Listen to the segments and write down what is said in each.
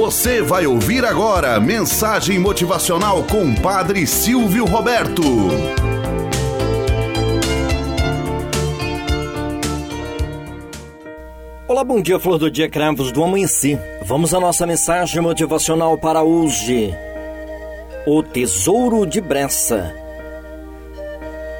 Você vai ouvir agora mensagem motivacional com Padre Silvio Roberto. Olá, bom dia, flor do dia, cravos do amanhecer. Vamos à nossa mensagem motivacional para hoje. O Tesouro de Bressa.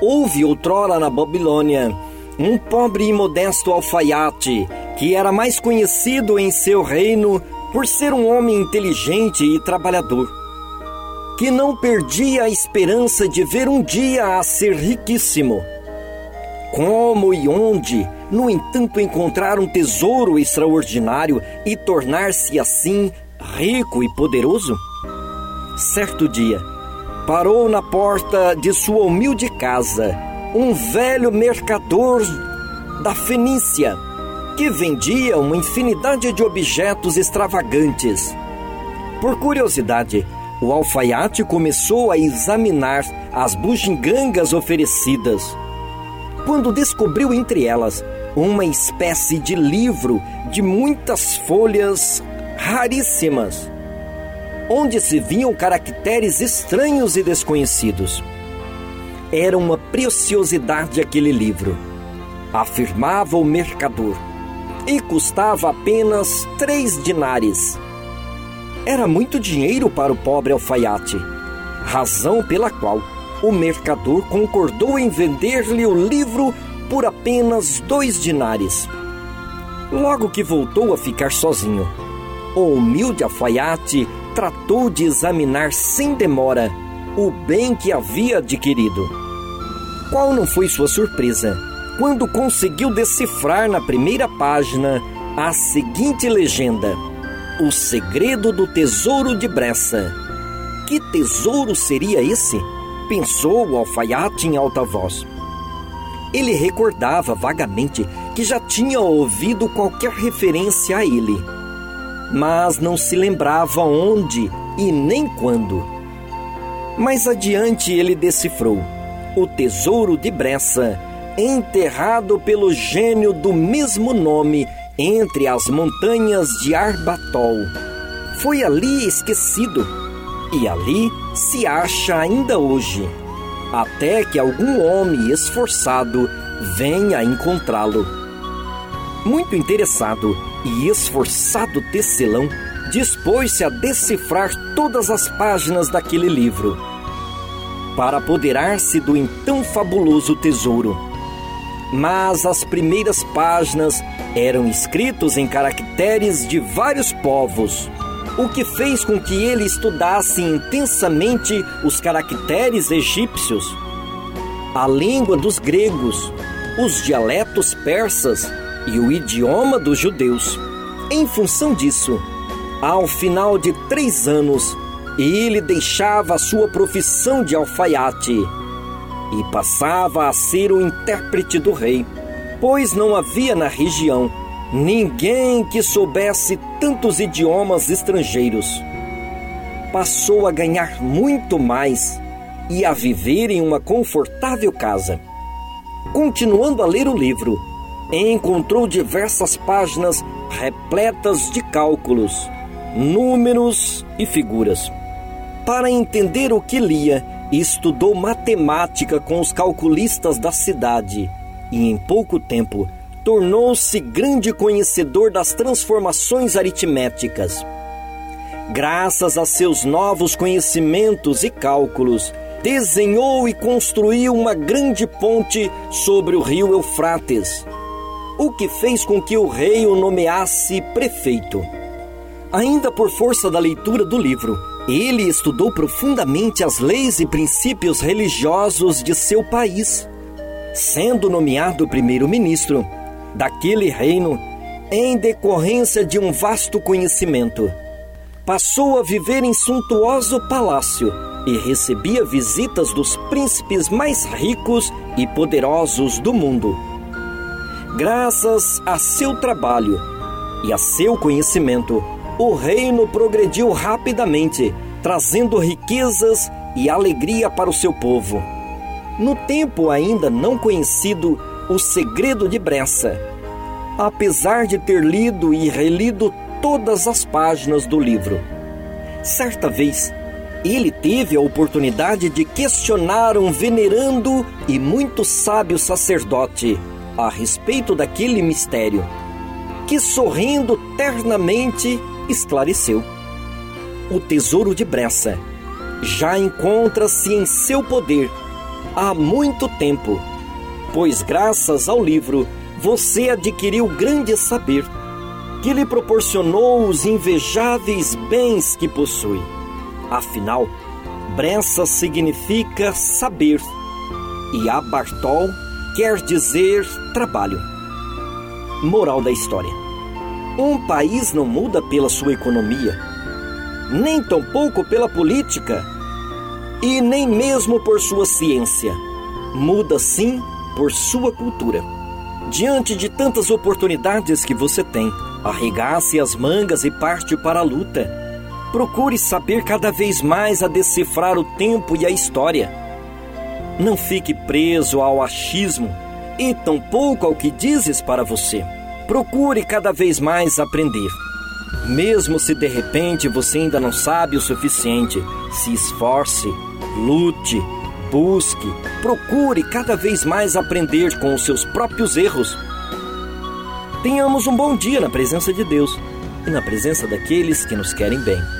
Houve outrora na Babilônia um pobre e modesto alfaiate que era mais conhecido em seu reino por ser um homem inteligente e trabalhador, que não perdia a esperança de ver um dia a ser riquíssimo. Como e onde, no entanto, encontrar um tesouro extraordinário e tornar-se assim rico e poderoso? Certo dia, parou na porta de sua humilde casa um velho mercador da Fenícia que vendia uma infinidade de objetos extravagantes. Por curiosidade, o alfaiate começou a examinar as bugigangas oferecidas. Quando descobriu entre elas uma espécie de livro de muitas folhas raríssimas, onde se viam caracteres estranhos e desconhecidos. Era uma preciosidade aquele livro, afirmava o mercador e custava apenas três dinares. Era muito dinheiro para o pobre alfaiate, razão pela qual o mercador concordou em vender-lhe o livro por apenas dois dinares. Logo que voltou a ficar sozinho, o humilde alfaiate tratou de examinar sem demora o bem que havia adquirido. Qual não foi sua surpresa quando conseguiu decifrar na primeira página a seguinte legenda: O segredo do tesouro de Bressa. Que tesouro seria esse? pensou o alfaiate em alta voz. Ele recordava vagamente que já tinha ouvido qualquer referência a ele, mas não se lembrava onde e nem quando. Mais adiante ele decifrou: o tesouro de Bressa enterrado pelo gênio do mesmo nome entre as montanhas de Arbatol. Foi ali esquecido e ali se acha ainda hoje, até que algum homem esforçado venha encontrá-lo. Muito interessado e esforçado tecelão dispôs-se a decifrar todas as páginas daquele livro para apoderar-se do então fabuloso tesouro mas as primeiras páginas eram escritos em caracteres de vários povos, o que fez com que ele estudasse intensamente os caracteres egípcios, a língua dos gregos, os dialetos persas e o idioma dos judeus. Em função disso, ao final de três anos, ele deixava sua profissão de alfaiate e passava a ser o intérprete do rei, pois não havia na região ninguém que soubesse tantos idiomas estrangeiros. Passou a ganhar muito mais e a viver em uma confortável casa. Continuando a ler o livro, encontrou diversas páginas repletas de cálculos, números e figuras. Para entender o que lia, estudou matemática com os calculistas da cidade e, em pouco tempo, tornou-se grande conhecedor das transformações aritméticas. Graças a seus novos conhecimentos e cálculos, desenhou e construiu uma grande ponte sobre o rio Eufrates, o que fez com que o rei o nomeasse prefeito. Ainda por força da leitura do livro, ele estudou profundamente as leis e princípios religiosos de seu país, sendo nomeado primeiro-ministro daquele reino em decorrência de um vasto conhecimento. Passou a viver em suntuoso palácio e recebia visitas dos príncipes mais ricos e poderosos do mundo. Graças a seu trabalho e a seu conhecimento, o reino progrediu rapidamente, trazendo riquezas e alegria para o seu povo. No tempo ainda não conhecido o segredo de Bressa, apesar de ter lido e relido todas as páginas do livro. Certa vez, ele teve a oportunidade de questionar um venerando e muito sábio sacerdote a respeito daquele mistério, que sorrindo ternamente esclareceu. O tesouro de Bressa já encontra-se em seu poder há muito tempo, pois graças ao livro você adquiriu grande saber que lhe proporcionou os invejáveis bens que possui. Afinal, Bressa significa saber e Abartol quer dizer trabalho. Moral da história: Um país não muda pela sua economia, nem tampouco pela política e nem mesmo por sua ciência. Muda sim por sua cultura. Diante de tantas oportunidades que você tem, arregace as mangas e parte para a luta. Procure saber cada vez mais a decifrar o tempo e a história. Não fique preso ao achismo e tampouco ao que dizes para você. Procure cada vez mais aprender. Mesmo se de repente você ainda não sabe o suficiente, se esforce, lute, busque, procure cada vez mais aprender com os seus próprios erros. Tenhamos um bom dia na presença de Deus e na presença daqueles que nos querem bem.